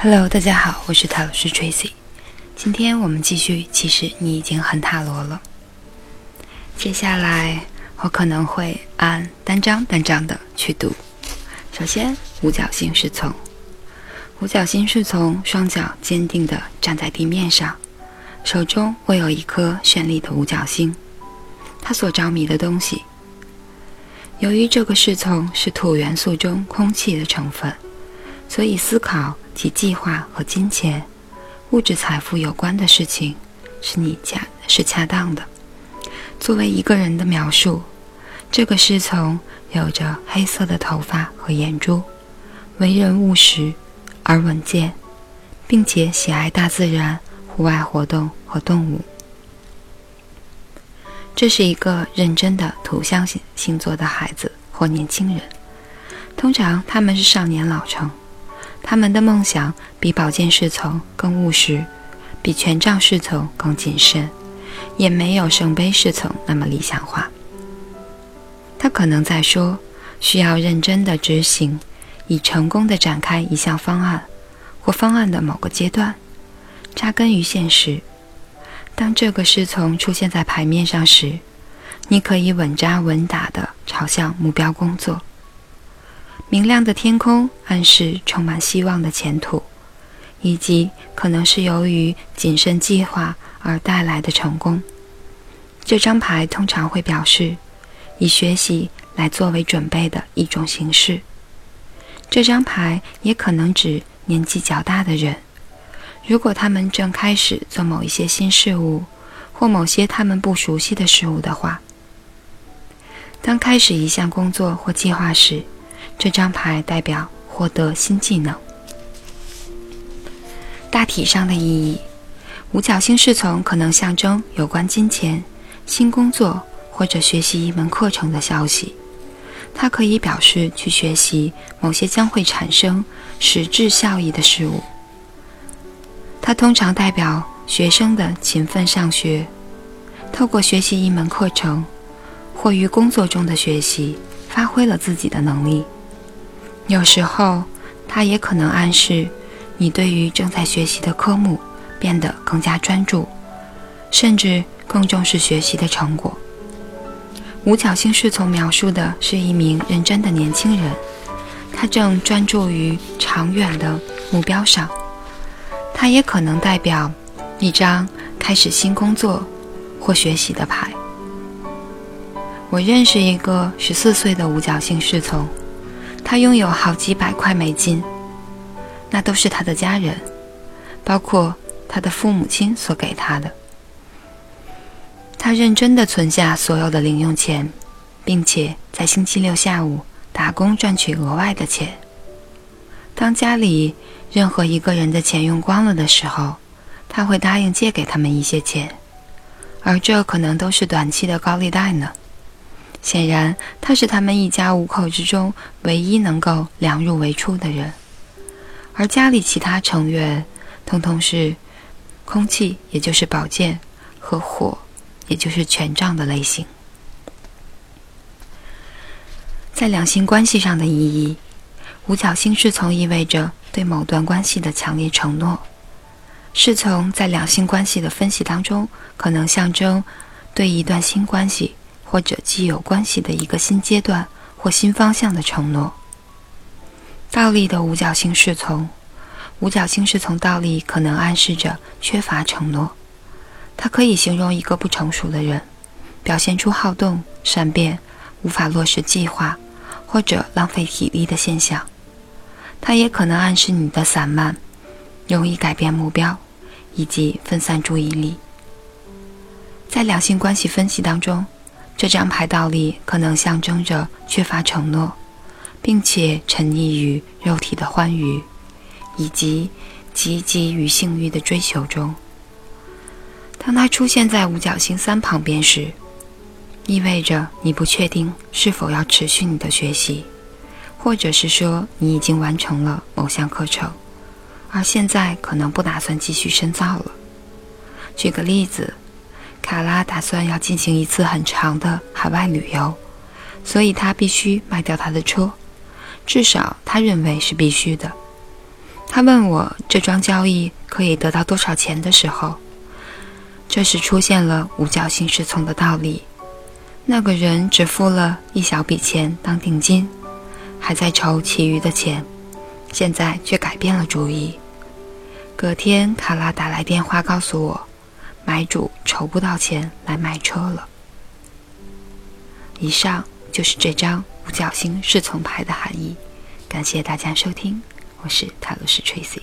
Hello，大家好，我是塔罗师 Tracy。今天我们继续，其实你已经很塔罗了。接下来我可能会按单张单张的去读。首先，五角星侍从，五角星侍从双脚坚定地站在地面上，手中握有一颗绚丽的五角星。他所着迷的东西，由于这个侍从是土元素中空气的成分，所以思考及计划和金钱。物质财富有关的事情，是你恰是恰当的。作为一个人的描述，这个侍从有着黑色的头发和眼珠，为人务实而稳健，并且喜爱大自然、户外活动和动物。这是一个认真的土象星星座的孩子或年轻人，通常他们是少年老成。他们的梦想比宝剑侍从更务实，比权杖侍从更谨慎，也没有圣杯侍从那么理想化。他可能在说，需要认真的执行，以成功的展开一项方案，或方案的某个阶段，扎根于现实。当这个侍从出现在牌面上时，你可以稳扎稳打地朝向目标工作。明亮的天空暗示充满希望的前途，以及可能是由于谨慎计划而带来的成功。这张牌通常会表示以学习来作为准备的一种形式。这张牌也可能指年纪较大的人，如果他们正开始做某一些新事物或某些他们不熟悉的事物的话。当开始一项工作或计划时。这张牌代表获得新技能。大体上的意义，五角星侍从可能象征有关金钱、新工作或者学习一门课程的消息。它可以表示去学习某些将会产生实质效益的事物。它通常代表学生的勤奋上学，透过学习一门课程或于工作中的学习，发挥了自己的能力。有时候，它也可能暗示你对于正在学习的科目变得更加专注，甚至更重视学习的成果。五角星侍从描述的是一名认真的年轻人，他正专注于长远的目标上。它也可能代表一张开始新工作或学习的牌。我认识一个十四岁的五角星侍从。他拥有好几百块美金，那都是他的家人，包括他的父母亲所给他的。他认真地存下所有的零用钱，并且在星期六下午打工赚取额外的钱。当家里任何一个人的钱用光了的时候，他会答应借给他们一些钱，而这可能都是短期的高利贷呢。显然，他是他们一家五口之中唯一能够量入为出的人，而家里其他成员通通是空气，也就是宝剑和火，也就是权杖的类型。在两性关系上的意义，五角星侍从意味着对某段关系的强烈承诺。侍从在两性关系的分析当中，可能象征对一段新关系。或者既有关系的一个新阶段或新方向的承诺。倒立的五角星侍从，五角星侍从倒立可能暗示着缺乏承诺。它可以形容一个不成熟的人，表现出好动、善变、无法落实计划或者浪费体力的现象。它也可能暗示你的散漫、容易改变目标以及分散注意力。在两性关系分析当中。这张牌倒立可能象征着缺乏承诺，并且沉溺于肉体的欢愉，以及积极于性欲的追求中。当它出现在五角星三旁边时，意味着你不确定是否要持续你的学习，或者是说你已经完成了某项课程，而现在可能不打算继续深造了。举个例子。卡拉打算要进行一次很长的海外旅游，所以他必须卖掉他的车，至少他认为是必须的。他问我这桩交易可以得到多少钱的时候，这时出现了五角星侍从的道理。那个人只付了一小笔钱当定金，还在筹其余的钱，现在却改变了主意。隔天，卡拉打来电话告诉我，买主筹不到钱来买车了。以上就是这张五角星侍从牌的含义。感谢大家收听，我是塔罗斯 Tracy。